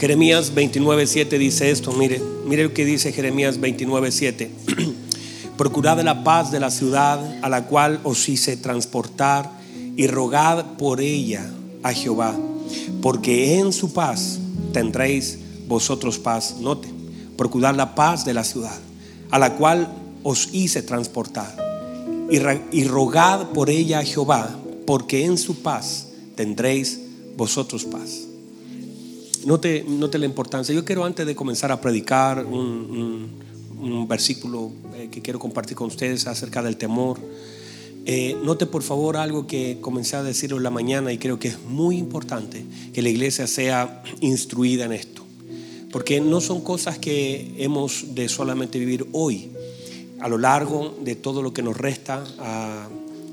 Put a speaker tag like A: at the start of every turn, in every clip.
A: Jeremías 29.7 dice esto, mire, mire lo que dice Jeremías 29.7. Procurad la paz de la ciudad a la cual os hice transportar y rogad por ella a Jehová, porque en su paz tendréis vosotros paz. Note, procurad la paz de la ciudad a la cual os hice transportar y, rogad por ella a Jehová, porque en su paz tendréis vosotros paz. Note, note la importancia. Yo quiero antes de comenzar a predicar un, versículo eh, que quiero compartir con ustedes acerca del temor. Eh, note por favor algo que comencé a decir en la mañana y creo que es muy importante que la iglesia sea instruida en esto. Porque no son cosas que hemos de solamente vivir hoy. A lo largo de todo lo que nos resta, ah,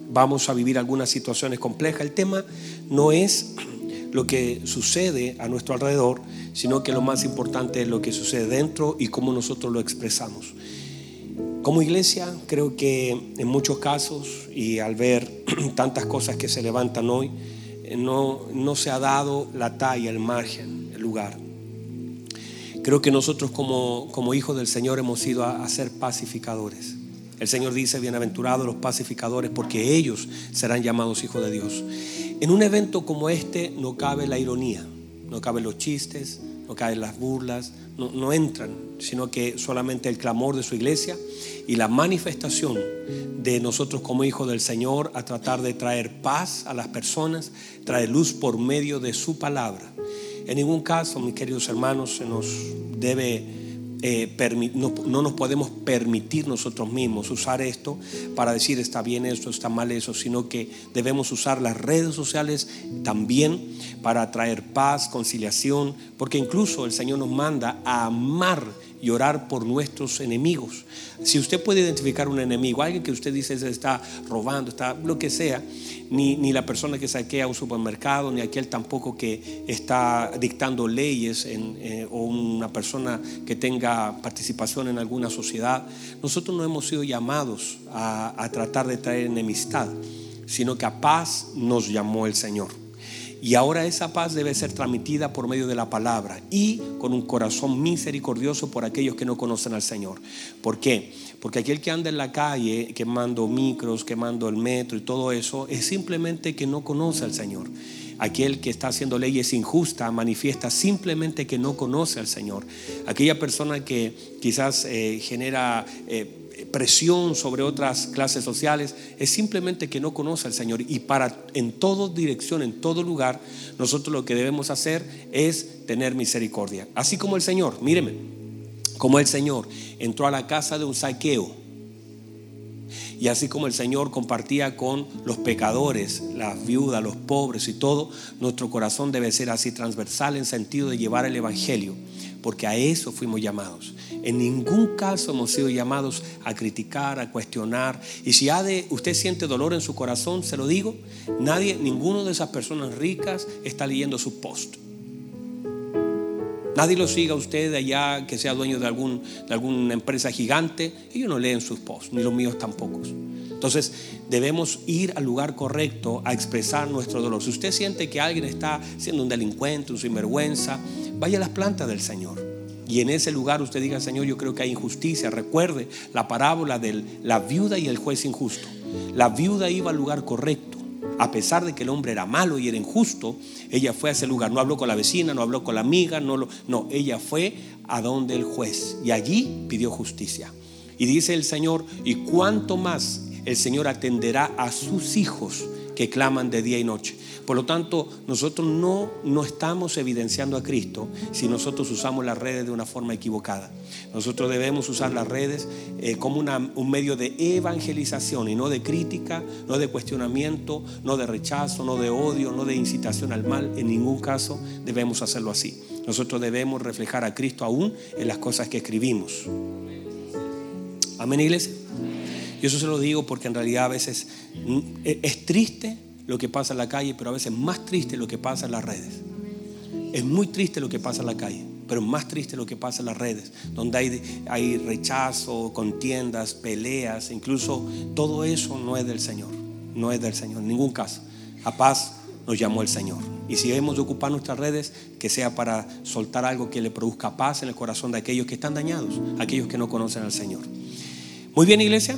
A: vamos a vivir algunas situaciones complejas. El tema no es lo que sucede a nuestro alrededor, sino que lo más importante es lo que sucede dentro y cómo nosotros lo expresamos. Como iglesia, creo que en muchos casos, y al ver tantas cosas que se levantan hoy, eh, no, no se ha dado la talla, el margen, el lugar. Creo que nosotros como, como hijos del Señor hemos ido a, a ser pacificadores. El Señor dice, bienaventurados los pacificadores, porque ellos serán llamados hijos de Dios. En un evento como este no cabe la ironía, no caben los chistes, no caben las burlas, no, no, entran, sino que solamente el clamor de su iglesia y la manifestación de nosotros como hijos del Señor a tratar de traer paz a las personas, traer luz por medio de su palabra. En ningún caso, mis queridos hermanos, se nos debe eh, no, no, nos podemos permitir nosotros mismos usar esto para decir está bien esto, está mal eso, sino que debemos usar las redes sociales también para traer paz, conciliación, porque incluso el Señor nos manda a amar y orar por nuestros enemigos. Si usted puede identificar un enemigo, alguien que usted dice se está robando, está lo que sea, ni, ni la persona que saquea un supermercado, ni aquel tampoco que está dictando leyes eh, o una persona que tenga participación en alguna sociedad, nosotros no hemos sido llamados a, a tratar de traer enemistad, sino que a paz nos llamó el Señor. Y ahora esa paz debe ser transmitida por medio de la palabra y con un corazón misericordioso por aquellos que no conocen al Señor. ¿Por qué? Porque aquel que anda en la calle quemando micros, quemando el metro y todo eso, es simplemente que no conoce al Señor. Aquel que está haciendo leyes injustas manifiesta simplemente que no conoce al Señor. Aquella persona que quizás eh, genera... Eh, presión sobre otras clases sociales, es simplemente que no conoce al Señor. Y para en toda dirección, en todo lugar, nosotros lo que debemos hacer es tener misericordia. Así como el Señor, míreme, como el Señor entró a la casa de un saqueo. Y así como el Señor compartía con los pecadores, las viudas, los pobres y todo, nuestro corazón debe ser así transversal en sentido de llevar el Evangelio porque a eso fuimos llamados. En ningún caso hemos sido llamados a criticar, a cuestionar. Y si usted siente dolor en su corazón, se lo digo, nadie, ninguno de esas personas ricas está leyendo su post. Nadie lo siga a usted de allá que sea dueño de, algún, de alguna empresa gigante. Ellos no leen sus posts, ni los míos tampoco. Entonces debemos ir al lugar correcto a expresar nuestro dolor. Si usted siente que alguien está siendo un delincuente, un sinvergüenza, vaya a las plantas del Señor. Y en ese lugar usted diga, Señor, yo creo que hay injusticia. Recuerde la parábola de la viuda y el juez injusto. La viuda iba al lugar correcto. A pesar de que el hombre era malo y era injusto, ella fue a ese lugar. No habló con la vecina, no habló con la amiga, no, lo, no ella fue a donde el juez. Y allí pidió justicia. Y dice el Señor, y cuánto más el Señor atenderá a sus hijos que claman de día y noche. Por lo tanto, nosotros no, no estamos evidenciando a Cristo si nosotros usamos las redes de una forma equivocada. Nosotros debemos usar las redes eh, como un medio de evangelización y no de crítica, no de cuestionamiento, no de rechazo, no de odio, no de incitación al mal. En ningún caso debemos hacerlo así. Nosotros debemos reflejar a Cristo aún en las cosas que escribimos. Amén, iglesia. Y eso se lo digo porque en realidad a veces e, es triste lo que pasa en la calle, pero a veces más triste lo que pasa en las redes. Es muy triste lo que pasa en la calle, pero más triste lo que pasa en las redes, donde hay, hay rechazo, contiendas, peleas, incluso todo eso no es del Señor, no es del Señor, en ningún caso. A paz nos llamó el Señor. Y si hemos de ocupar nuestras redes, que sea para soltar algo que le produzca paz en el corazón de aquellos que están dañados, aquellos que no conocen al Señor. Muy bien, iglesia.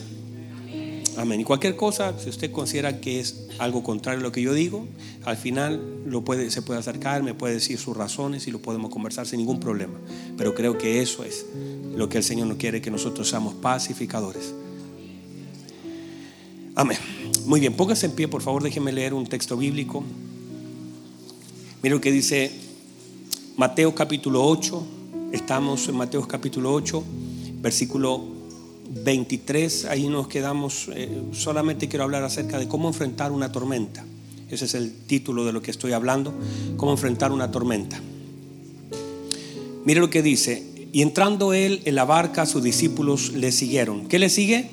A: Amén. Y cualquier cosa, si usted considera que es algo contrario a lo que yo digo, al final lo puede, se puede acercar, me puede decir sus razones y lo podemos conversar sin ningún problema. Pero creo que eso es lo que el Señor nos quiere, que nosotros seamos pacificadores. Amén. Muy bien, póngase en pie, por favor, déjeme leer un texto bíblico. Mira lo que dice Mateo capítulo 8. Estamos en Mateo capítulo 8, versículo 23, ahí nos quedamos, eh, solamente quiero hablar acerca de cómo enfrentar una tormenta. Ese es el título de lo que estoy hablando, cómo enfrentar una tormenta. Mire lo que dice, y entrando él en la barca, sus discípulos le siguieron. ¿Qué le sigue?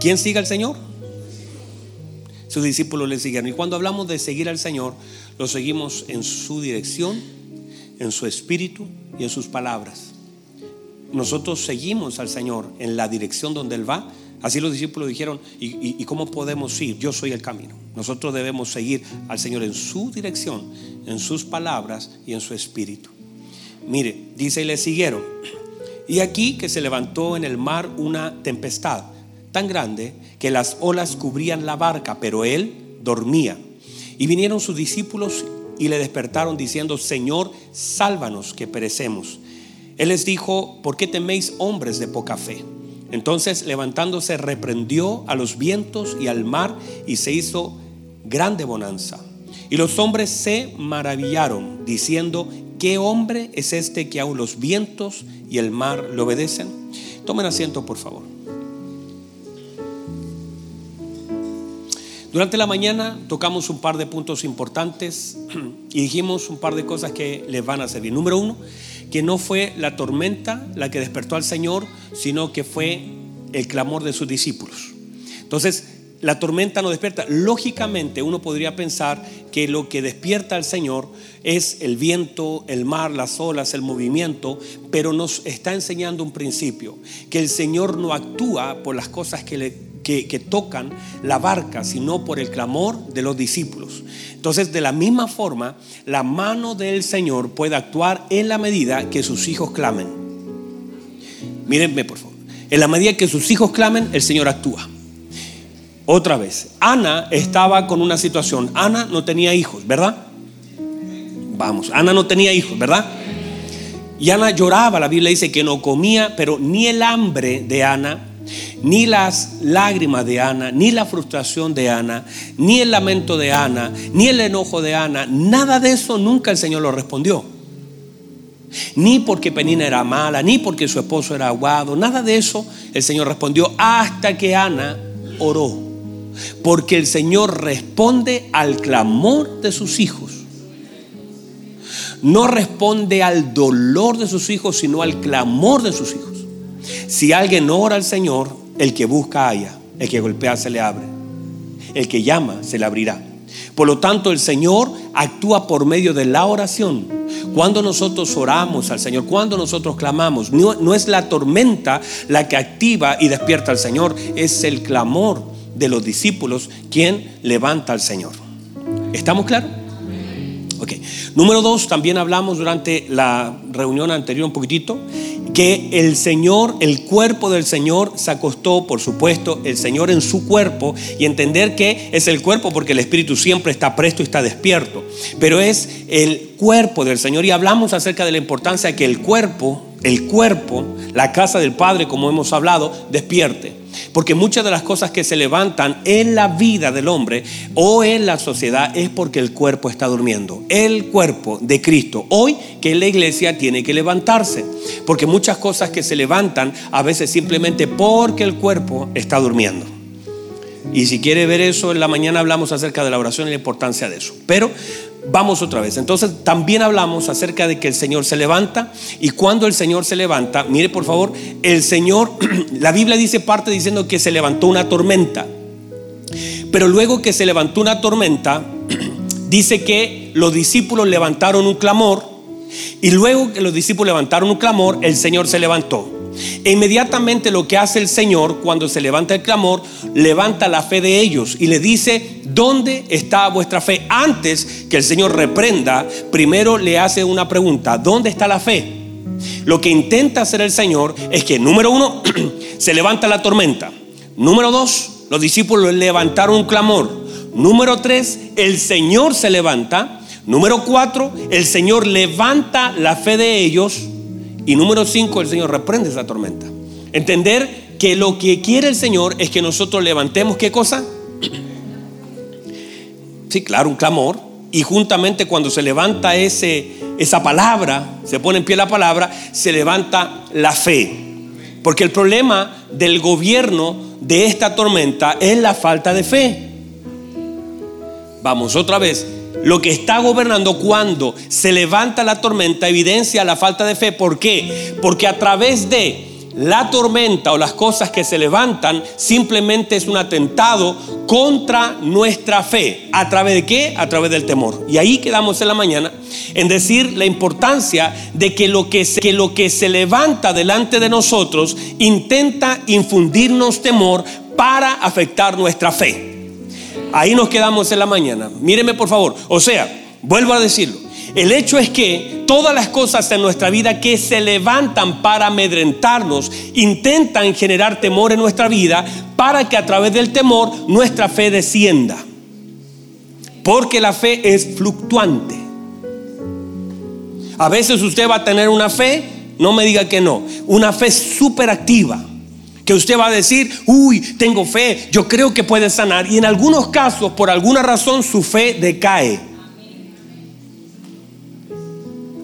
A: ¿Quién sigue al Señor? Sus discípulos le siguieron. Y cuando hablamos de seguir al Señor, lo seguimos en su dirección, en su espíritu y en sus palabras nosotros seguimos al Señor en la dirección donde Él va, así los discípulos dijeron, ¿y, cómo podemos ir? Yo soy el camino. Nosotros debemos seguir al Señor en su dirección, en sus palabras y en su espíritu. Mire, dice y le siguieron. Y aquí que se levantó en el mar una tempestad tan grande que las olas cubrían la barca, pero él dormía. Y vinieron sus discípulos y le despertaron diciendo, Señor, sálvanos que perecemos. Él les dijo, ¿por qué teméis hombres de poca fe? Entonces levantándose reprendió a los vientos y al mar y se hizo grande bonanza. Y los hombres se maravillaron diciendo, ¿qué hombre es este que aún los vientos y el mar le obedecen? Tomen asiento, por favor. Durante la mañana tocamos un par de puntos importantes y dijimos un par de cosas que les van a servir. Número uno, que no fue la tormenta la que despertó al Señor, sino que fue el clamor de sus discípulos. Entonces, la tormenta no despierta. Lógicamente uno podría pensar que lo que despierta al Señor es el viento, el mar, las olas, el movimiento, pero nos está enseñando un principio, que el Señor no actúa por las cosas que le que, tocan la barca, sino por el clamor de los discípulos. Entonces, de la misma forma, la mano del Señor puede actuar en la medida que sus hijos clamen. Mírenme, por favor. En la medida que sus hijos clamen, el Señor actúa. Otra vez, Ana estaba con una situación. Ana no tenía hijos, ¿verdad? Vamos, Ana no tenía hijos, ¿verdad? Y Ana lloraba, la Biblia dice que no comía, pero ni el hambre de Ana ni las lágrimas de Ana, ni la frustración de Ana, ni el lamento de Ana, ni el enojo de Ana, nada de eso nunca el Señor lo respondió. Ni porque Penina era mala, ni porque su esposo era aguado, nada de eso el Señor respondió hasta que Ana oró. Porque el Señor responde al clamor de sus hijos. No responde al dolor de sus hijos, sino al clamor de sus hijos. Si alguien ora al Señor, el que busca haya, el que golpea se le abre, el que llama se le abrirá. Por lo tanto, el Señor actúa por medio de la oración. Cuando nosotros oramos al Señor, cuando nosotros clamamos, no, no, es la tormenta la que activa y despierta al Señor, es el clamor de los discípulos quien levanta al Señor. ¿Estamos claros? Número dos, también hablamos durante la reunión anterior un poquitito que el Señor, el cuerpo del Señor se acostó, por supuesto, el Señor en su cuerpo y entender que es el cuerpo porque el Espíritu siempre está presto y está despierto, pero es el cuerpo del Señor y hablamos acerca de la importancia de que el cuerpo, el cuerpo, la casa del Padre, como hemos hablado, despierte. Porque muchas de las cosas que se levantan en la vida del hombre o en la sociedad es porque el cuerpo está durmiendo. El cuerpo de Cristo. Hoy que la iglesia tiene que levantarse. Porque muchas cosas que se levantan a veces simplemente porque el cuerpo está durmiendo. Y si quiere ver eso, en la mañana hablamos acerca de la oración y la importancia de eso. Pero Vamos otra vez. Entonces también hablamos acerca de que el Señor se levanta y cuando el Señor se levanta, mire por favor, el Señor, la Biblia dice parte diciendo que se levantó una tormenta. Pero luego que se levantó una tormenta, dice que los discípulos levantaron un clamor y luego que los discípulos levantaron un clamor, el Señor se levantó. E inmediatamente lo que hace el Señor cuando se levanta el clamor, levanta la fe de ellos y le dice, ¿dónde está vuestra fe? Antes que el Señor reprenda, primero le hace una pregunta, ¿dónde está la fe? Lo que intenta hacer el Señor es que, número uno, se levanta la tormenta. Número dos, los discípulos levantaron un clamor. Número tres, el Señor se levanta. Número cuatro, el Señor levanta la fe de ellos. Y número cinco, el Señor reprende esa tormenta. Entender que lo que quiere el Señor es que nosotros levantemos qué cosa? Sí, claro, un clamor. Y juntamente cuando se levanta ese, esa palabra, se pone en pie la palabra, se levanta la fe. Porque el problema del gobierno de esta tormenta es la falta de fe. Vamos, otra vez. Lo que está gobernando cuando se levanta la tormenta evidencia la falta de fe. ¿Por qué? Porque a través de la tormenta o las cosas que se levantan simplemente es un atentado contra nuestra fe. ¿A través de qué? A través del temor. Y ahí quedamos en la mañana en decir la importancia de que lo que se, que lo que se levanta delante de nosotros intenta infundirnos temor para afectar nuestra fe. Ahí nos quedamos en la mañana. Míreme por favor. O sea, vuelvo a decirlo. El hecho es que todas las cosas en nuestra vida que se levantan para amedrentarnos intentan generar temor en nuestra vida para que a través del temor nuestra fe descienda. Porque la fe es fluctuante. A veces usted va a tener una fe, no me diga que no, una fe súper activa. Usted va a decir, uy, tengo fe, yo creo que puede sanar. Y en algunos casos, por alguna razón, su fe decae.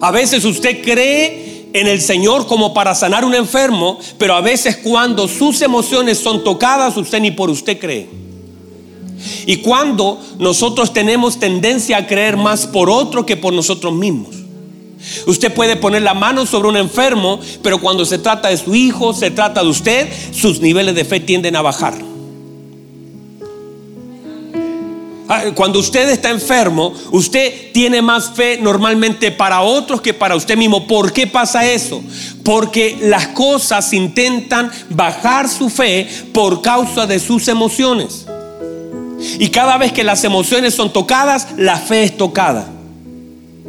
A: A veces usted cree en el Señor como para sanar un enfermo, pero a veces cuando sus emociones son tocadas, usted ni por usted cree. Y cuando nosotros tenemos tendencia a creer más por otro que por nosotros mismos. Usted puede poner la mano sobre un enfermo, pero cuando se trata de su hijo, se trata de usted, sus niveles de fe tienden a bajar. Ah, cuando usted está enfermo, usted tiene más fe normalmente para otros que para usted mismo. ¿Por qué pasa eso? Porque las cosas intentan bajar su fe por causa de sus emociones. Y cada vez que las emociones son tocadas, la fe es tocada.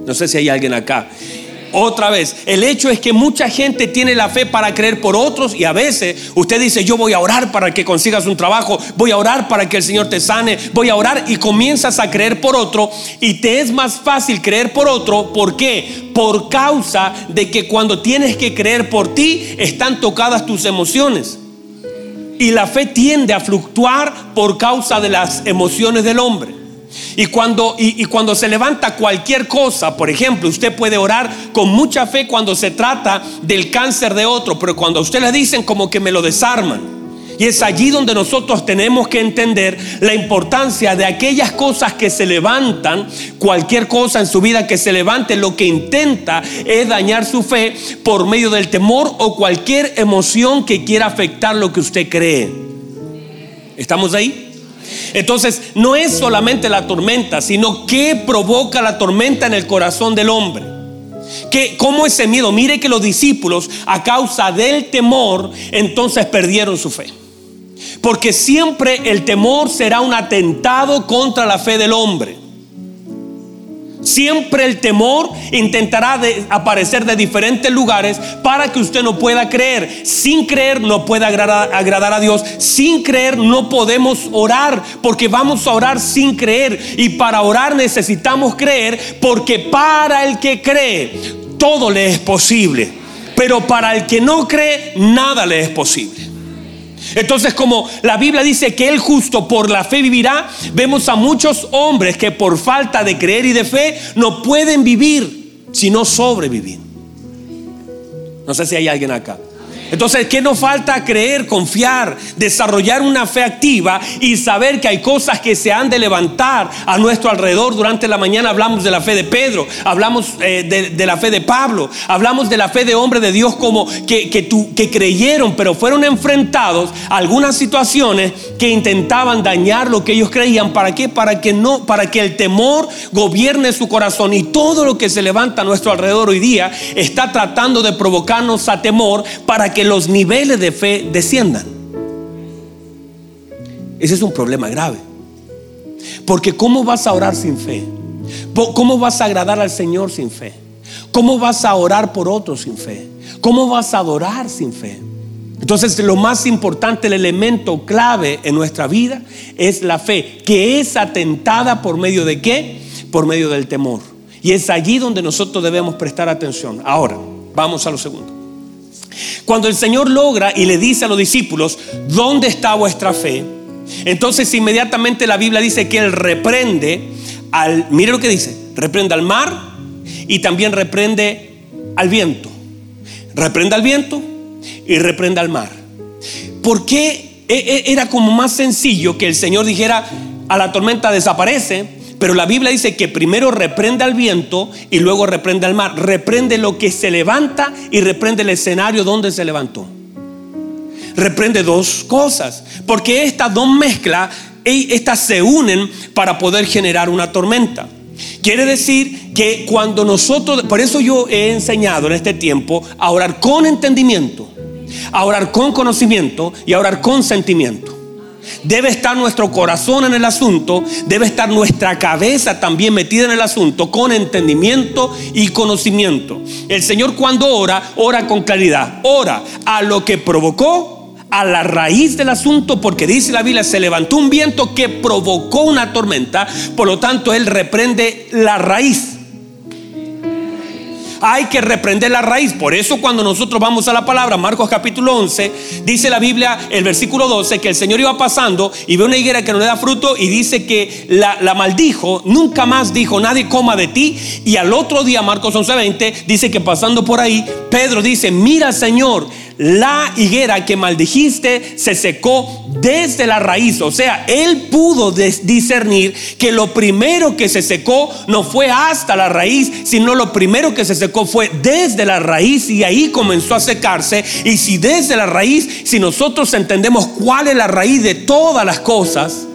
A: No sé si hay alguien acá. Otra vez, el hecho es que mucha gente tiene la fe para creer por otros y a veces usted dice, yo voy a orar para que consigas un trabajo, voy a orar para que el Señor te sane, voy a orar y comienzas a creer por otro y te es más fácil creer por otro. ¿Por qué? Por causa de que cuando tienes que creer por ti están tocadas tus emociones. Y la fe tiende a fluctuar por causa de las emociones del hombre. Y cuando, y, cuando se levanta cualquier cosa, por ejemplo, usted puede orar con mucha fe cuando se trata del cáncer de otro, pero cuando a usted le dicen como que me lo desarman. Y es allí donde nosotros tenemos que entender la importancia de aquellas cosas que se levantan, cualquier cosa en su vida que se levante, lo que intenta es dañar su fe por medio del temor o cualquier emoción que quiera afectar lo que usted cree. ¿Estamos ahí? Entonces, no es solamente la tormenta, sino qué provoca la tormenta en el corazón del hombre. Que, ¿Cómo ese miedo? Mire que los discípulos, a causa del temor, entonces perdieron su fe. Porque siempre el temor será un atentado contra la fe del hombre. Siempre el temor intentará aparecer de diferentes lugares para que usted no pueda creer. Sin creer no puede agradar, a Dios. Sin creer no podemos orar porque vamos a orar sin creer. Y para orar necesitamos creer porque para el que cree todo le es posible. Pero para el que no cree nada le es posible. Entonces, como la Biblia dice que el justo por la fe vivirá, vemos a muchos hombres que por falta de creer y de fe no pueden vivir, sino sobrevivir. No sé si hay alguien acá. Entonces, ¿qué nos falta? Creer, confiar, desarrollar una fe activa y saber que hay cosas que se han de levantar a nuestro alrededor. Durante la mañana hablamos de la fe de Pedro, hablamos eh, de, la fe de Pablo, hablamos de la fe de hombres de Dios como que, que, que creyeron, pero fueron enfrentados a algunas situaciones que intentaban dañar lo que ellos creían. ¿Para qué? Para que no, para que el temor gobierne su corazón y todo lo que se levanta a nuestro alrededor hoy día está tratando de provocarnos a temor para que los niveles de fe desciendan. Ese es un problema grave. Porque ¿cómo vas a orar sin fe? ¿Cómo vas a agradar al Señor sin fe? ¿Cómo vas a orar por otros sin fe? ¿Cómo vas a adorar sin fe? Entonces lo más importante, el elemento clave en nuestra vida es la fe, que es atentada por medio de qué? Por medio del temor. Y es allí donde nosotros debemos prestar atención. Ahora, vamos a lo segundo. Cuando el Señor logra y le dice a los discípulos, ¿dónde está vuestra fe? Entonces inmediatamente la Biblia dice que Él reprende al, mire lo que dice, reprende al mar y también reprende al viento. Reprende al viento y reprende al mar. ¿Por qué e, e, era como más sencillo que el Señor dijera a la tormenta desaparece? Pero la Biblia dice que primero reprende al viento y luego reprende al mar. Reprende lo que se levanta y reprende el escenario donde se levantó. Reprende dos cosas. Porque estas dos mezclas, estas se unen para poder generar una tormenta. Quiere decir que cuando nosotros, por eso yo he enseñado en este tiempo a orar con entendimiento, a orar con conocimiento y a orar con sentimiento. Debe estar nuestro corazón en el asunto, debe estar nuestra cabeza también metida en el asunto con entendimiento y conocimiento. El Señor cuando ora, ora con claridad, ora a lo que provocó, a la raíz del asunto, porque dice la Biblia, se levantó un viento que provocó una tormenta, por lo tanto Él reprende la raíz hay que reprender la raíz. Por eso cuando nosotros vamos a la palabra, Marcos capítulo 11, dice la Biblia, el versículo 12, que el Señor iba pasando y ve una higuera que no le da fruto y dice que la, maldijo, nunca más dijo, nadie coma de ti. Y al otro día, Marcos 11, 20, dice que pasando por ahí, Pedro dice, mira Señor, la higuera que maldijiste se secó desde la raíz. O sea, él pudo discernir que lo primero que se secó no fue hasta la raíz, sino lo primero que se secó fue desde la raíz y ahí comenzó a secarse. Y si desde la raíz, si nosotros entendemos cuál es la raíz de todas las cosas,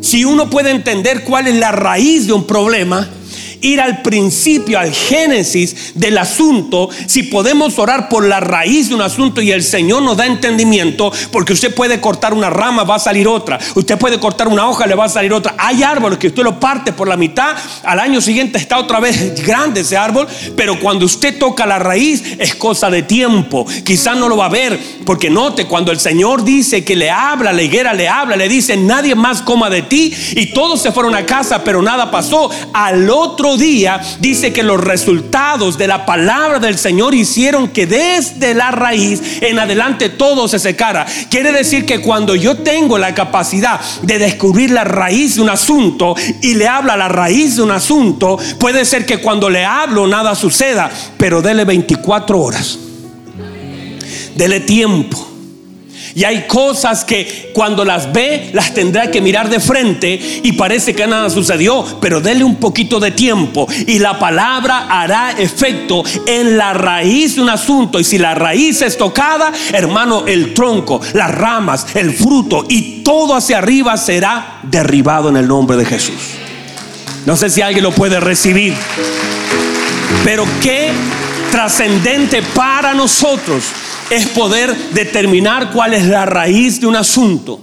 A: si uno puede entender cuál es la raíz de un problema, ir al principio, al génesis del asunto, si podemos orar por la raíz de un asunto y el Señor nos da entendimiento, porque usted puede cortar una rama, va a salir otra, usted puede cortar una hoja, le va a salir otra. Hay árboles que usted lo parte por la mitad, al año siguiente está otra vez grande ese árbol, pero cuando usted toca la raíz es cosa de tiempo. Quizás no lo va a ver, porque note, cuando el Señor dice que le habla, la higuera le habla, le dice, nadie más coma de ti, y todos se fueron a casa, pero nada pasó. Al día dice que los resultados de la palabra del Señor hicieron que desde la raíz en adelante todo se secara. Quiere decir que cuando yo tengo la capacidad de descubrir la raíz de un asunto y le habla la raíz de un asunto, puede ser que cuando le hablo nada suceda, pero dele 24 horas. Dele tiempo y hay cosas que cuando las ve las tendrá que mirar de frente y parece que nada sucedió, pero dele un poquito de tiempo y la palabra hará efecto en la raíz de un asunto. Y si la raíz es tocada, hermano, el tronco, las ramas, el fruto y todo hacia arriba será derribado en el nombre de Jesús. No sé si alguien lo puede recibir, pero qué trascendente para nosotros es poder determinar cuál es la raíz de un asunto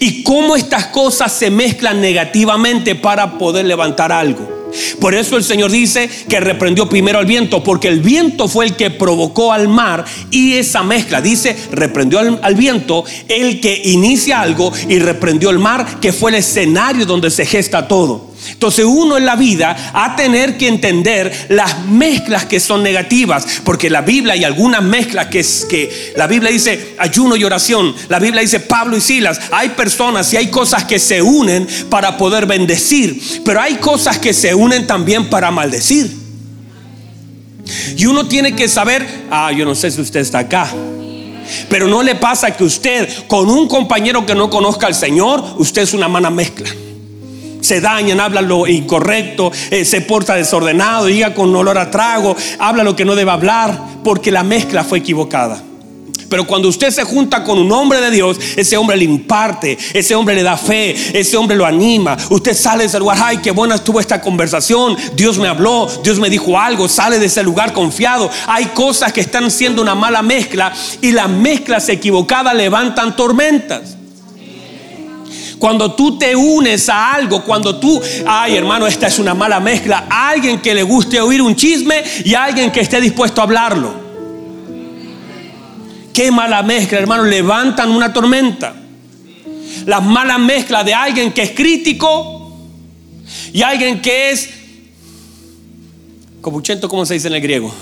A: y cómo estas cosas se mezclan negativamente para poder levantar algo. Por eso el Señor dice que reprendió primero al viento, porque el viento fue el que provocó al mar y esa mezcla. Dice, reprendió al, viento el que inicia algo y reprendió el mar, que fue el escenario donde se gesta todo. Entonces uno en la vida a tener que entender las mezclas que son negativas, porque la Biblia hay algunas mezclas que, es, que la Biblia dice ayuno y oración, la Biblia dice Pablo y Silas, hay personas y hay cosas que se unen para poder bendecir, pero hay cosas que se unen también para maldecir. Y uno tiene que saber, ah, yo no sé si usted está acá. Pero no le pasa que usted con un compañero que no conozca al Señor, usted es una mala mezcla se dañan, habla lo incorrecto, eh, se porta desordenado, diga con olor a trago, habla lo que no debe hablar, porque la mezcla fue equivocada. Pero cuando usted se junta con un hombre de Dios, ese hombre le imparte, ese hombre le da fe, ese hombre lo anima. Usted sale de ese lugar, ay, qué buena estuvo esta conversación. Dios me habló, Dios me dijo algo, sale de ese lugar confiado. Hay cosas que están siendo una mala mezcla y las mezclas equivocadas levantan tormentas. Cuando tú te unes a algo, cuando tú, ay hermano, esta es una mala mezcla, alguien que le guste oír un chisme y alguien que esté dispuesto a hablarlo. Qué mala mezcla, hermano, levantan una tormenta. Las malas mezclas de alguien que es crítico y alguien que es copuchento, ¿cómo se dice en el griego?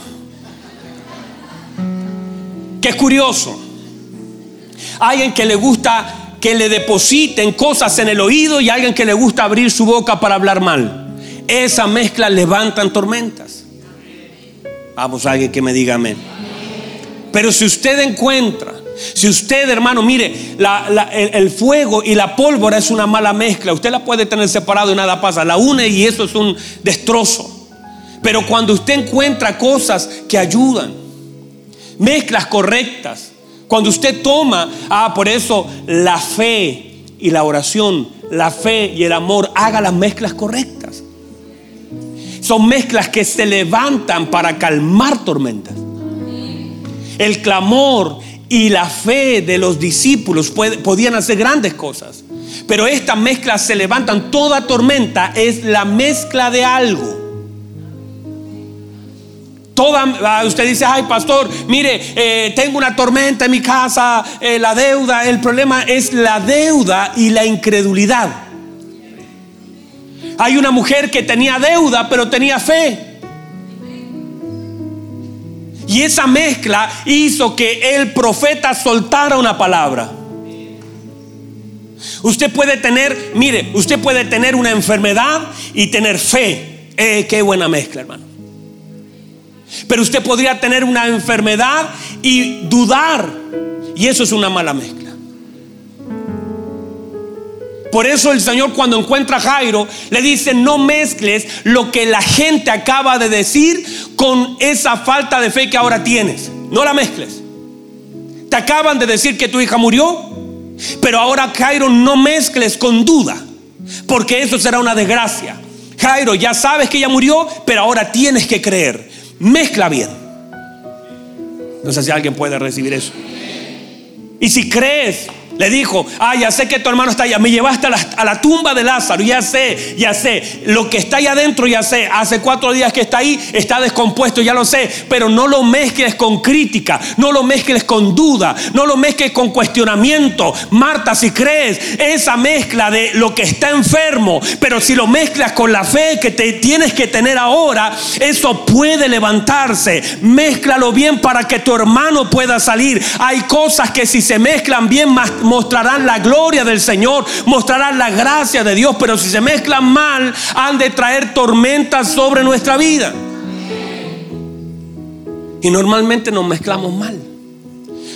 A: Que es curioso. Alguien que le gusta que le depositen cosas en el oído y alguien que le gusta abrir su boca para hablar mal. Esa mezcla levantan tormentas. Vamos, alguien que me diga amén. Pero si usted encuentra, si usted, hermano, mire, el, el, fuego y la pólvora es una mala mezcla. Usted la puede tener separado y nada pasa. La une y eso es un destrozo. Pero cuando usted encuentra cosas que ayudan, mezclas correctas, cuando usted toma, ah, por eso la fe y la oración, la fe y el amor, haga las mezclas correctas. Son mezclas que se levantan para calmar tormentas. El clamor y la fe de los discípulos podían hacer grandes cosas. Pero estas mezclas se levantan. Toda tormenta es la mezcla de algo. Toda, ah, usted dice, ay pastor, mire, eh, tengo una tormenta en mi casa, eh, la deuda, el problema es la deuda y la incredulidad. Hay una mujer que tenía deuda, pero tenía fe. Y esa mezcla hizo que el profeta soltara una palabra. Usted puede tener, mire, usted puede tener una enfermedad y tener fe. Eh, qué buena mezcla, hermano. Pero usted podría tener una enfermedad y dudar. Y eso es una mala mezcla. Por eso el Señor cuando encuentra a Jairo le dice, no mezcles lo que la gente acaba de decir con esa falta de fe que ahora tienes. No la mezcles. Te acaban de decir que tu hija murió, pero ahora Jairo no mezcles con duda, porque eso será una desgracia. Jairo, ya sabes que ella murió, pero ahora tienes que creer mezcla bien. No sé si alguien puede recibir eso. Y si crees le dijo, ah, ya sé que tu hermano está allá. Me llevaste a la, a la, tumba de Lázaro. Ya sé, ya sé. Lo que está allá adentro, ya sé. Hace cuatro días que está ahí, está descompuesto, ya lo sé. Pero no lo mezcles con crítica. No lo mezcles con duda. No lo mezcles con cuestionamiento. Marta, si crees esa mezcla de lo que está enfermo, pero si lo mezclas con la fe que te tienes que tener ahora, eso puede levantarse. Mézclalo bien para que tu hermano pueda salir. Hay cosas que si se mezclan bien más mostrarán la gloria del Señor, mostrarán la gracia de Dios, pero si se mezclan mal, han de traer tormentas sobre nuestra vida. Y normalmente nos mezclamos mal.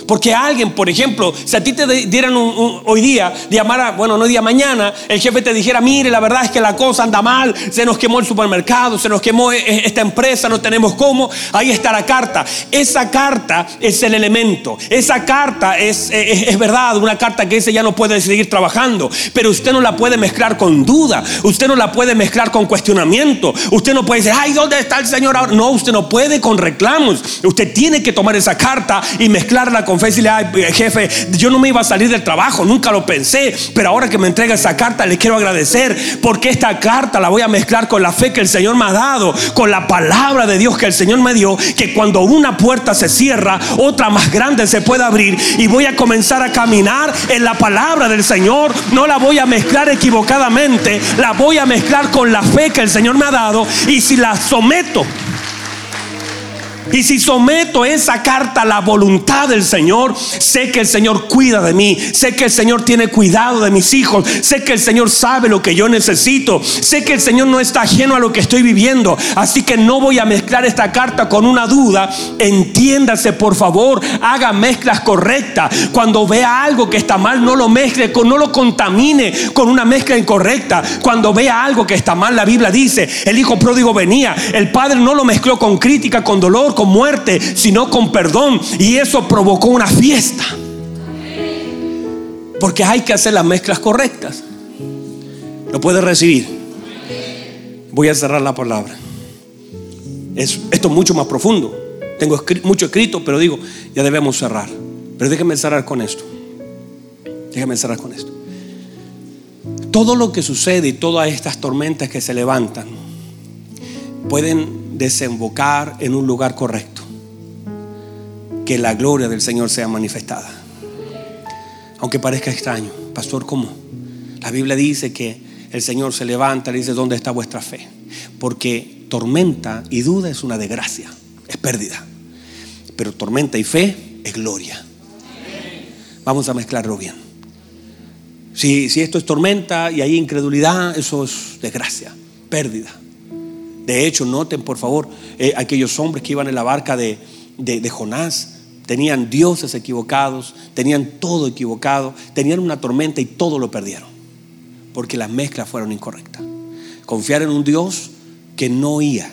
A: Porque alguien, por ejemplo, si a ti te dieran hoy día, llamara, bueno, no día mañana, el jefe te dijera, mire, la verdad es que la cosa anda mal, se nos quemó el supermercado, se nos quemó e, e, esta empresa, no tenemos cómo, ahí está la carta. Esa carta es el elemento, esa carta es, e, es, verdad, una carta que dice ya no puede seguir trabajando, pero usted no la puede mezclar con duda, usted no la puede mezclar con cuestionamiento, usted no puede decir, ay, ¿dónde está el Señor ahora? No, usted no puede con reclamos, usted tiene que tomar esa carta y mezclarla con y decirle, jefe, yo no me iba a salir del trabajo, nunca lo pensé, pero ahora que me entrega esa carta le quiero agradecer porque esta carta la voy a mezclar con la fe que el Señor me ha dado, con la palabra de Dios que el Señor me dio, que cuando una puerta se cierra, otra más grande se puede abrir y voy a comenzar a caminar en la palabra del Señor, no la voy a mezclar equivocadamente, la voy a mezclar con la fe que el Señor me ha dado y si la someto y si someto esa carta a la voluntad del Señor, sé que el Señor cuida de mí, sé que el Señor tiene cuidado de mis hijos, sé que el Señor sabe lo que yo necesito, sé que el Señor no está ajeno a lo que estoy viviendo. Así que no voy a mezclar esta carta con una duda. Entiéndase, por favor, haga mezclas correctas. Cuando vea algo que está mal, no lo mezcle, no lo contamine con una mezcla incorrecta. Cuando vea algo que está mal, la Biblia dice, el hijo pródigo venía, el padre no lo mezcló con crítica, con dolor, muerte, sino con perdón. Y eso provocó una fiesta. Porque hay que hacer las mezclas correctas. Lo puede recibir. Voy a cerrar la palabra. Es, esto es mucho más profundo. Tengo mucho escrito, pero digo, ya debemos cerrar. Pero déjenme cerrar con esto. Déjenme cerrar con esto. todo lo que sucede y todas estas tormentas que se levantan pueden desembocar en un lugar correcto. Que la gloria del Señor sea manifestada. Aunque parezca extraño, pastor, ¿cómo? La Biblia dice que el Señor se levanta y dice, ¿dónde está vuestra fe? Porque tormenta y duda es una desgracia, es pérdida. Pero tormenta y fe es gloria. Vamos a mezclarlo bien. Si, si esto es tormenta y hay incredulidad, eso es desgracia, pérdida. De hecho, noten por favor, eh, aquellos hombres que iban en la barca de, de, Jonás, tenían dioses equivocados, tenían todo equivocado, tenían una tormenta y todo lo perdieron, porque las mezclas fueron incorrectas. Confiar en un Dios que no oía,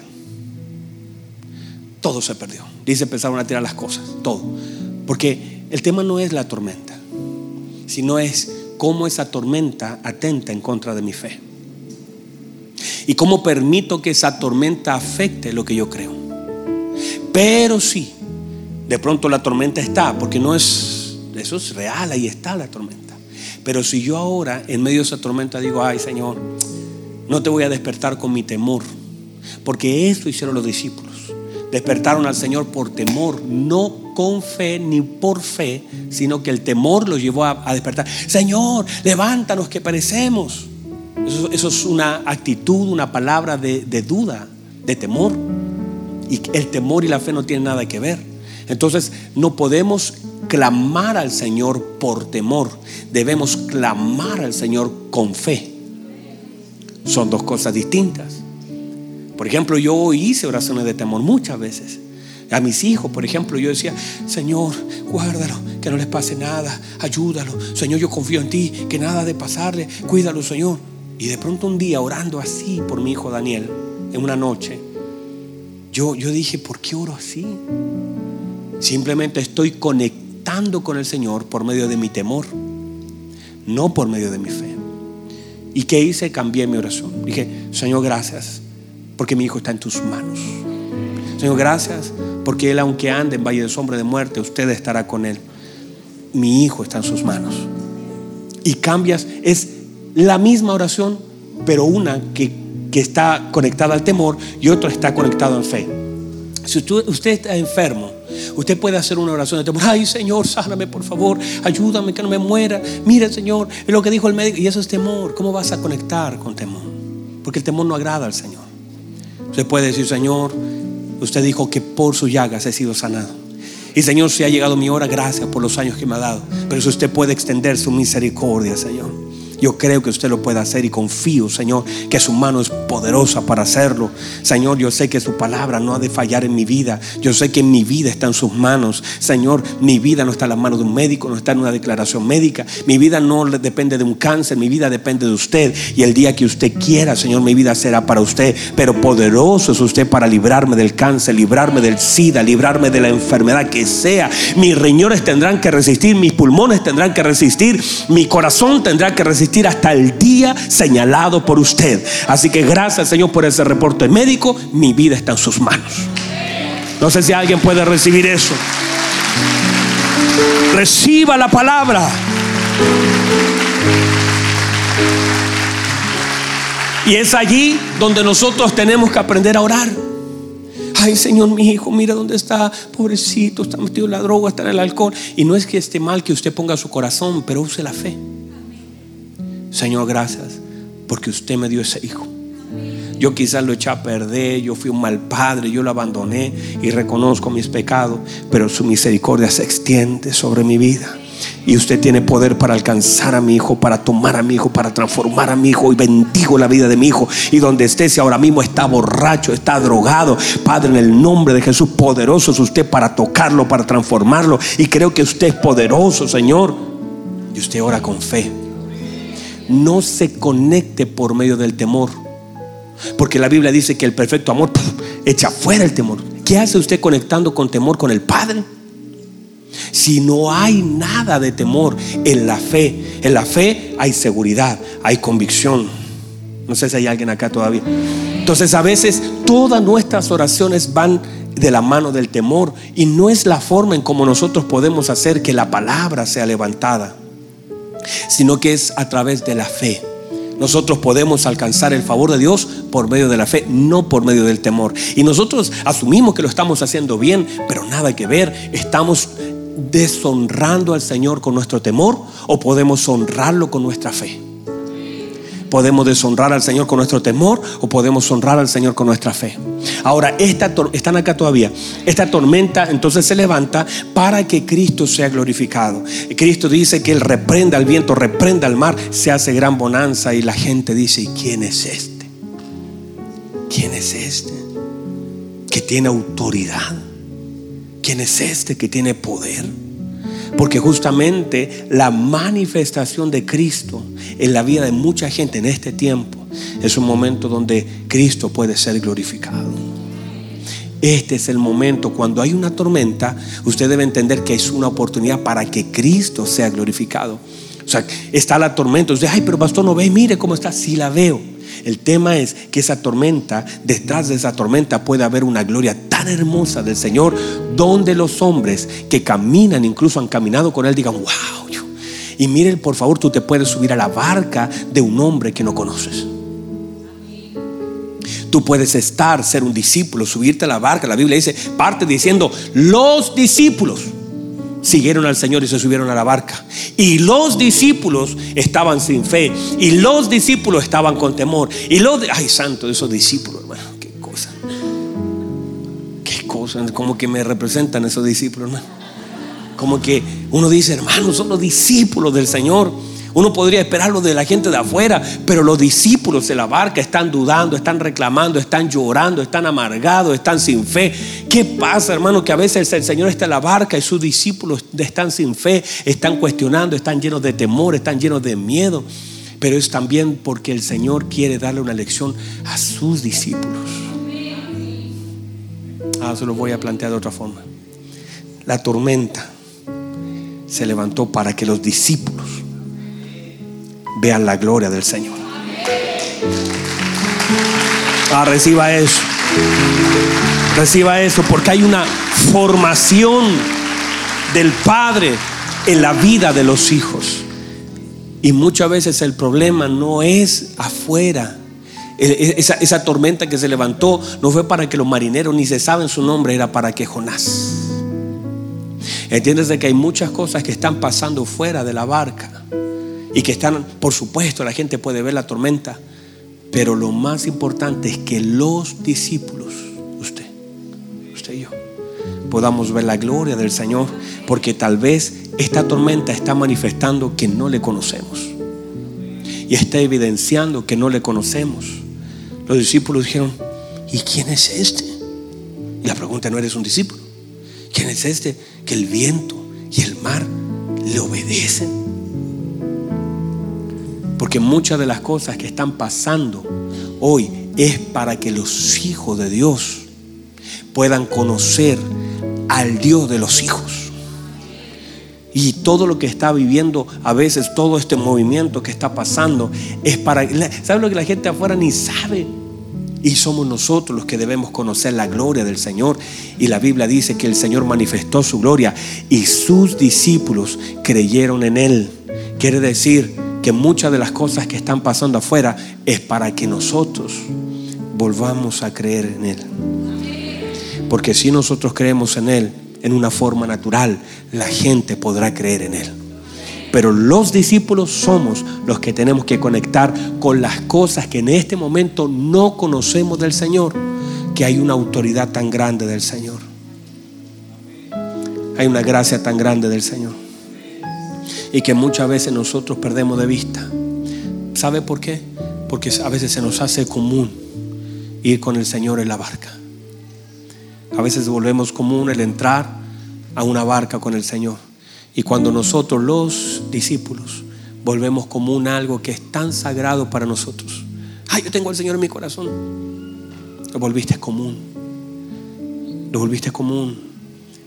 A: todo se perdió. Dice, empezaron a tirar las cosas, todo. Porque el tema no es la tormenta, sino es cómo esa tormenta atenta en contra de mi fe. Y cómo permito que esa tormenta afecte lo que yo creo. Pero sí, de pronto la tormenta está, porque no es, eso es real, ahí está la tormenta. Pero si yo ahora en medio de esa tormenta digo, ay Señor, no te voy a despertar con mi temor, porque eso hicieron los discípulos. Despertaron al Señor por temor, no con fe ni por fe, sino que el temor los llevó a, despertar. Señor, levántanos que perecemos. Eso, es una actitud, una palabra de, duda, de temor. Y el temor y la fe no tienen nada que ver. Entonces no podemos clamar al Señor por temor, debemos clamar al Señor con fe. Son dos cosas distintas. Por ejemplo, yo hice oraciones de temor muchas veces. A mis hijos, por ejemplo, yo decía, Señor, guárdalo, que no les pase nada, ayúdalo. Señor, yo confío en ti, que nada de pasarle, cuídalo, Señor. Y de pronto un día, orando así por mi hijo Daniel, en una noche, yo, yo dije, ¿por qué oro así? Simplemente estoy conectando con el Señor por medio de mi temor, no por medio de mi fe. ¿Y qué hice? Cambié mi oración. Dije, Señor, gracias porque mi hijo está en tus manos. Señor, gracias porque él, aunque ande en valle de sombra de muerte, usted estará con él. Mi hijo está en sus manos. Y cambias, es la misma oración, pero una que, que está conectada al temor y otra está conectada al fe. Si usted, usted está enfermo, Usted puede hacer una oración de temor. Ay, Señor, sáname, por favor. Ayúdame que no me muera. Mire, Señor, es lo que dijo el médico. Y eso es temor. ¿Cómo vas a conectar con temor? Porque el temor no agrada al Señor. Usted puede decir, Señor, usted dijo que por sus llagas he sido sanado. Y Señor, si ha llegado mi hora, gracias por los años que me ha dado. Pero si usted puede extender su misericordia, Señor. Yo creo que usted lo puede hacer y confío, Señor, que su mano es poderosa para hacerlo. Señor, yo sé que su palabra no ha de fallar en mi vida. Yo sé que mi vida está en sus manos. Señor, mi vida no está en las manos de un médico, no está en una declaración médica. Mi vida no depende de un cáncer, mi vida depende de usted. Y el día que usted quiera, Señor, mi vida será para usted. Pero poderoso es usted para librarme del cáncer, librarme del SIDA, librarme de la enfermedad que sea. Mis riñones tendrán que resistir, mis pulmones tendrán que resistir, mi corazón tendrá que resistir hasta el día señalado por usted. Así que gracias Señor por ese reporte médico. Mi vida está en sus manos. No sé si alguien puede recibir eso. Reciba la palabra. Y es allí donde nosotros tenemos que aprender a orar. Ay, Señor, mi hijo, mira dónde está, pobrecito, está metido en la droga, está en el alcohol. Y no es que esté mal que usted ponga su corazón, pero use la fe. Señor, gracias porque usted me dio ese hijo. Yo quizás lo eché a perder, yo fui un mal padre, yo lo abandoné y reconozco mis pecados, pero su misericordia se extiende sobre mi vida. Y usted tiene poder para alcanzar a mi hijo, para tomar a mi hijo, para transformar a mi hijo. Y bendigo la vida de mi hijo. Y donde esté, si ahora mismo está borracho, está drogado, Padre, en el nombre de Jesús, poderoso es usted para tocarlo, para transformarlo. Y creo que usted es poderoso, Señor. Y usted ora con fe no se conecte por medio del temor. Porque la Biblia dice que el perfecto amor echa fuera el temor. ¿Qué hace usted conectando con temor con el Padre? Si no hay nada de temor en la fe, en la fe hay seguridad, hay convicción. No sé si hay alguien acá todavía. Entonces a veces todas nuestras oraciones van de la mano del temor y no es la forma en como nosotros podemos hacer que la palabra sea levantada sino que es a través de la fe. Nosotros podemos alcanzar el favor de Dios por medio de la fe, no por medio del temor. Y nosotros asumimos que lo estamos haciendo bien, pero nada que ver. Estamos deshonrando al Señor con nuestro temor o podemos honrarlo con nuestra fe. Podemos deshonrar al Señor con nuestro temor o podemos honrar al Señor con nuestra fe. Ahora, esta están acá todavía. Esta tormenta entonces se levanta para que Cristo sea glorificado. Cristo dice que Él reprenda al viento, reprenda al mar, se hace gran bonanza y la gente dice, ¿y quién es este? ¿Quién es este? Que tiene autoridad. ¿Quién es este que tiene poder? Porque justamente la manifestación de Cristo en la vida de mucha gente en este tiempo es un momento donde Cristo puede ser glorificado. Este es el momento cuando hay una tormenta, usted debe entender que es una oportunidad para que Cristo sea glorificado. O sea, está la tormenta, usted, ay, pero pastor, no ve, mire cómo está, sí la veo. El tema es que esa tormenta, detrás de esa tormenta puede haber una gloria tan hermosa del Señor, donde los hombres que caminan, incluso han caminado con Él, digan, wow. Y miren, por favor, tú te puedes subir a la barca de un hombre que no conoces. Tú puedes estar, ser un discípulo, subirte a la barca. La Biblia dice, parte diciendo, los discípulos siguieron al Señor y se subieron a la barca. Y los discípulos estaban sin fe. Y los discípulos estaban con temor. Y los, ay santo, esos discípulos, hermano, qué cosa. Qué cosa, como que me representan esos discípulos, hermano. Como que uno dice, hermano, son los discípulos del Señor. Uno podría esperarlo de la gente de afuera, pero los discípulos de la barca están dudando, están reclamando, están llorando, están amargados, están sin fe. ¿Qué pasa, hermano? Que a veces el Señor está en la barca y sus discípulos están sin fe, están cuestionando, están llenos de temor, están llenos de miedo. Pero es también porque el Señor quiere darle una lección a sus discípulos. Ah, se lo voy a plantear de otra forma. La tormenta se levantó para que los discípulos vean la gloria del Señor. Ah, reciba eso. Reciba eso porque hay una formación del Padre en la vida de los hijos. Y muchas veces el problema no es afuera. E, e, esa, esa, tormenta que se levantó no fue para que los marineros ni se saben su nombre, era para que Jonás. Entiendes de que hay muchas cosas que están pasando fuera de la barca y que están, por supuesto, la gente puede ver la tormenta, pero lo más importante es que los discípulos, usted, usted y yo, podamos ver la gloria del Señor, porque tal vez esta tormenta está manifestando que no le conocemos y está evidenciando que no le conocemos. Los discípulos dijeron, ¿y quién es este? Y la pregunta no eres un discípulo. ¿Quién es este que el viento y el mar le obedecen? Porque muchas de las cosas que están pasando hoy es para que los hijos de Dios puedan conocer al Dios de los hijos. Y todo lo que está viviendo, a veces todo este movimiento que está pasando, es para... ¿Sabe lo que la gente afuera ni sabe? Y somos nosotros los que debemos conocer la gloria del Señor. Y la Biblia dice que el Señor manifestó su gloria y sus discípulos creyeron en Él. Quiere decir que muchas de las cosas que están pasando afuera es para que nosotros volvamos a creer en Él. Porque si nosotros creemos en Él en una forma natural, la gente podrá creer en Él. Pero los discípulos somos los que tenemos que conectar con las cosas que en este momento no conocemos del Señor, que hay una autoridad tan grande del Señor. Hay una gracia tan grande del Señor y que muchas veces nosotros perdemos de vista. ¿Sabe por qué? Porque a veces se nos hace común ir con el Señor en la barca. A veces volvemos común el entrar a una barca con el Señor. Y cuando nosotros los discípulos volvemos común algo que es tan sagrado para nosotros. Ay, yo tengo al Señor en mi corazón. Lo volviste común. Lo volviste común.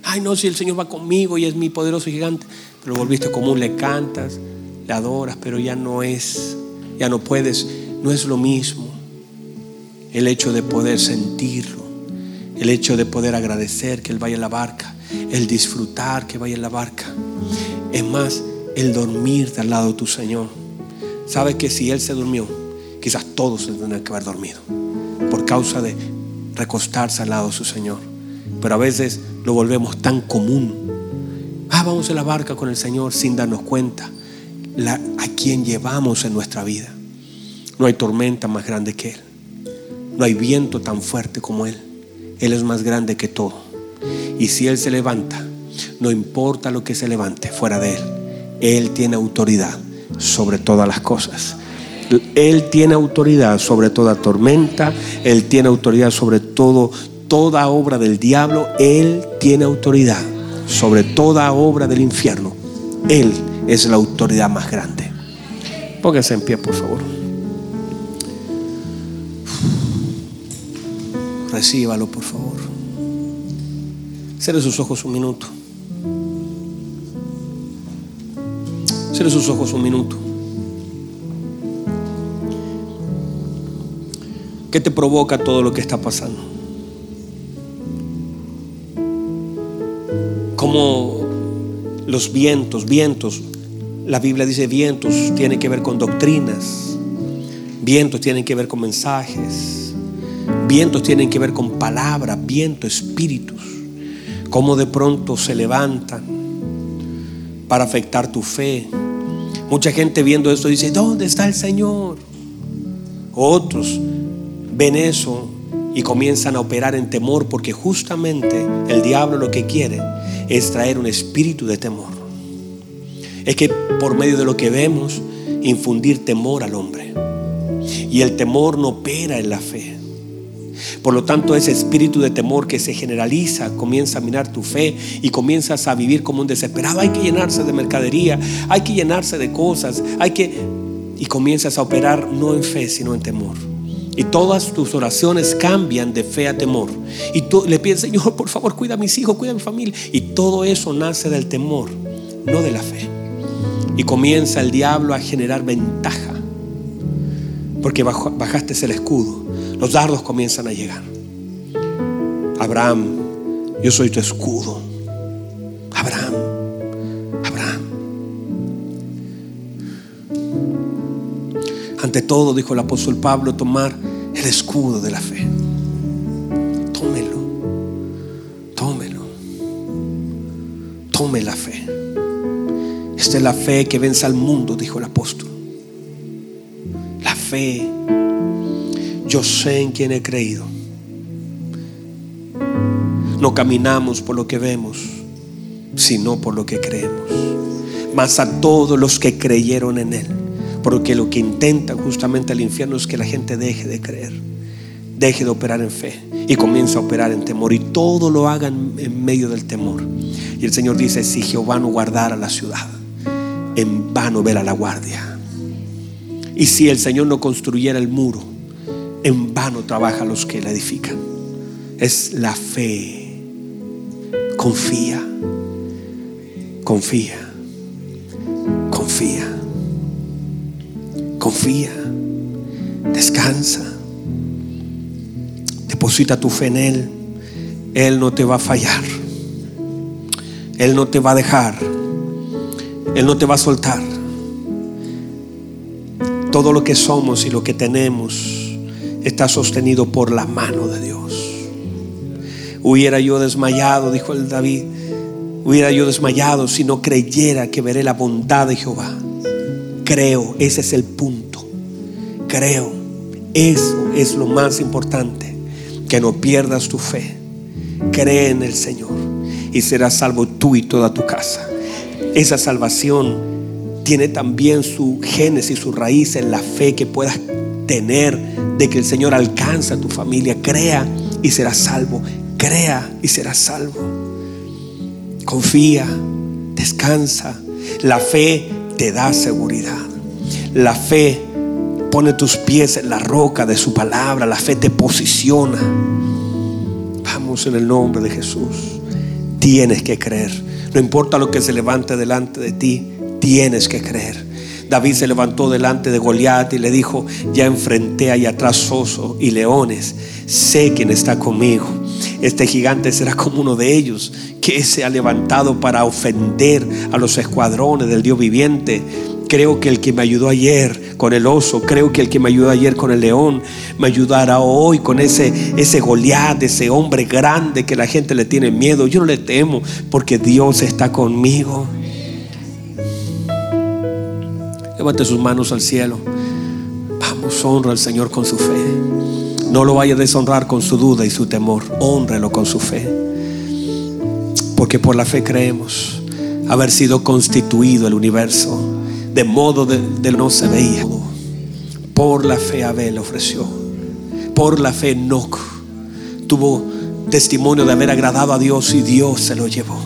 A: Ay, no, si el Señor va conmigo y es mi poderoso gigante. Pero volviste común, le cantas, le adoras, pero ya no es, ya no puedes, no es lo mismo. El hecho de poder sentirlo, el hecho de poder agradecer que Él vaya en la barca, el disfrutar que vaya en la barca. Es más, el dormir al lado de tu Señor. Sabe que si Él se durmió, quizás todos se tendrían que haber dormido por causa de recostarse al lado de su Señor. Pero a veces lo volvemos tan común. Ah, vamos en la barca con el Señor sin darnos cuenta a quien llevamos en nuestra vida. No hay tormenta más grande que Él. No hay viento tan fuerte como Él. Él es más grande que todo. Y si Él se levanta, no importa lo que se levante fuera de Él, Él tiene autoridad sobre todas las cosas. Él tiene autoridad sobre toda tormenta, Él tiene autoridad sobre todo, toda obra del diablo, Él tiene autoridad sobre toda obra del infierno. Él es la autoridad más grande. Póngase en pie, por favor. Recíbalo, por favor. Cierre sus ojos un minuto. Cierre sus ojos un minuto. ¿Qué te provoca todo lo que está pasando? Como los vientos, vientos, la Biblia dice vientos, tiene que ver con doctrinas, vientos tienen que ver con mensajes, vientos tienen que ver con palabras, vientos, espíritus, cómo de pronto se levantan para afectar tu fe. Mucha gente viendo esto dice, ¿dónde está el Señor? Otros ven eso y comienzan a operar en temor porque justamente el diablo lo que quiere es traer un espíritu de temor. Es que por medio de lo que vemos, infundir temor al hombre. Y el temor no opera en la fe. Por lo tanto, ese espíritu de temor que se generaliza comienza a minar tu fe y comienzas a vivir como un desesperado. Hay que llenarse de mercadería, hay que llenarse de cosas, hay que... Y comienzas a operar no en fe, sino en temor. Y todas tus oraciones cambian de fe a temor. Y tú le pides, Señor, por favor, cuida a mis hijos, cuida a mi familia. Y todo eso nace del temor, no de la fe. Y comienza el diablo a generar ventaja. Porque bajaste el escudo. Los dardos comienzan a llegar. Abraham, yo soy tu escudo. Ante todo, dijo el apóstol Pablo, tomar el escudo de la fe. Tómelo, tómelo, tome la fe. Esta es la fe que vence al mundo, dijo el apóstol. La fe, yo sé en quién he creído. No caminamos por lo que vemos, sino por lo que creemos. Mas a todos los que creyeron en Él porque lo que intenta justamente el infierno es que la gente deje de creer, deje de operar en fe y comienza a operar en temor. Y todo lo hagan en medio del temor. Y el Señor dice, si Jehová no guardara la ciudad, en vano verá la guardia. Y si el Señor no construyera el muro, en vano trabaja los que la edifican. Es la fe. Confía. Confía. Confía. Confía, descansa, deposita tu fe en Él. Él no te va a fallar. Él no te va a dejar. Él no te va a soltar. Todo lo que somos y lo que tenemos está sostenido por la mano de Dios. Hubiera yo desmayado, dijo el David, hubiera yo desmayado si no creyera que veré la bondad de Jehová Creo, ese es el punto. Creo. Eso es lo más importante. Que no pierdas tu fe. Cree en el Señor y serás salvo tú y toda tu casa. Esa salvación tiene también su génesis, su raíz en la fe que puedas tener de que el Señor alcanza a tu familia. Crea y serás salvo. Crea y serás salvo. Confía, descansa. La fe te da seguridad. La fe pone tus pies en la roca de su palabra. La fe te posiciona. Vamos en el nombre de Jesús. Tienes que creer. No importa lo que se levante delante de ti, tienes que creer. David se levantó delante de Goliat y le dijo, ya enfrenté allá atrás oso y leones, sé quién está conmigo. Este gigante será como uno de ellos que se ha levantado para ofender a los escuadrones del Dios viviente. Creo que el que me ayudó ayer con el oso. Creo que el que me ayudó ayer con el león me ayudará hoy con ese, ese Goliat, ese hombre grande que la gente le tiene miedo. Yo no le temo porque Dios está conmigo. Levante sus manos al cielo. Vamos, honra al Señor con su fe. No lo vaya a deshonrar con su duda y su temor. Honrelo con su fe. Porque por la fe creemos haber sido constituido el universo de modo de, no se veía. Por la fe Abel ofreció. Por la fe Enoch tuvo testimonio de haber agradado a Dios y Dios se lo llevó.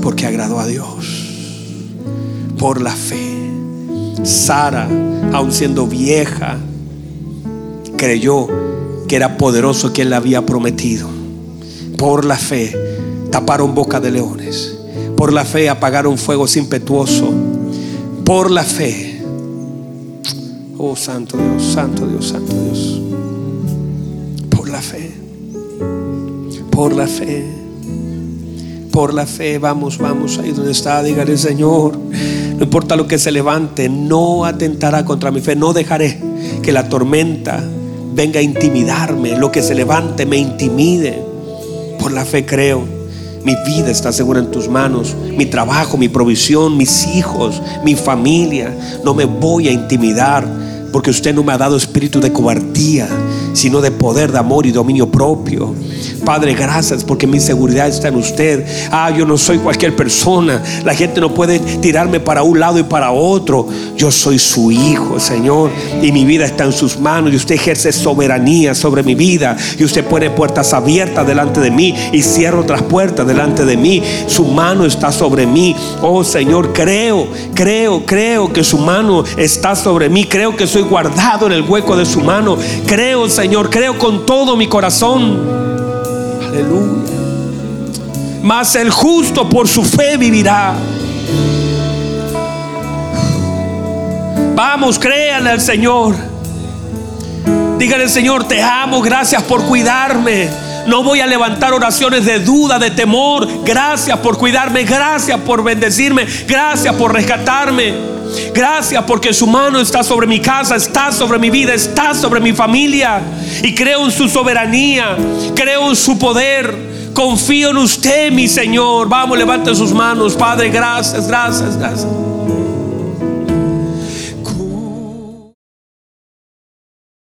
A: Porque agradó a Dios. Por la fe. Sara, aun siendo vieja, creyó que era poderoso quien le había prometido. Por la fe taparon boca de leones. Por la fe apagaron fuegos impetuoso. Por la fe. Oh Santo Dios, Santo Dios, Santo Dios. Por la fe. Por la fe. Por la fe. Vamos, vamos ahí donde está. Dígale, Señor. No importa lo que se levante, no atentará contra mi fe. No dejaré que la tormenta venga a intimidarme. Lo que se levante me intimide. Por la fe creo. Mi vida está segura en tus manos. Mi trabajo, mi provisión, mis hijos, mi familia. No me voy a intimidar porque usted no me ha dado espíritu de cobardía, sino de poder, de amor y dominio propio. Padre, gracias porque mi seguridad está en usted. Ah, yo no soy cualquier persona. La gente no puede tirarme para un lado y para otro. Yo soy su hijo, Señor, y mi vida está en sus manos. Y usted ejerce soberanía sobre mi vida. Y usted pone puertas abiertas delante de mí y cierra otras puertas delante de mí. Su mano está sobre mí. Oh Señor, creo, creo, creo que su mano está sobre mí. Creo que soy guardado en el hueco de su mano. Creo, Señor, creo con todo mi corazón. Aleluya. Mas el justo por su fe vivirá. Vamos, créanle al Señor. Dígale, Señor, te amo, gracias por cuidarme. No voy a levantar oraciones de duda, de temor. Gracias por cuidarme, gracias por bendecirme, gracias por rescatarme. Gracias porque su mano está sobre mi casa, está sobre mi vida, está sobre mi familia. Y creo en su soberanía, creo en su poder. Confío en usted, mi Señor. Vamos, levante sus manos, Padre. Gracias, gracias, gracias.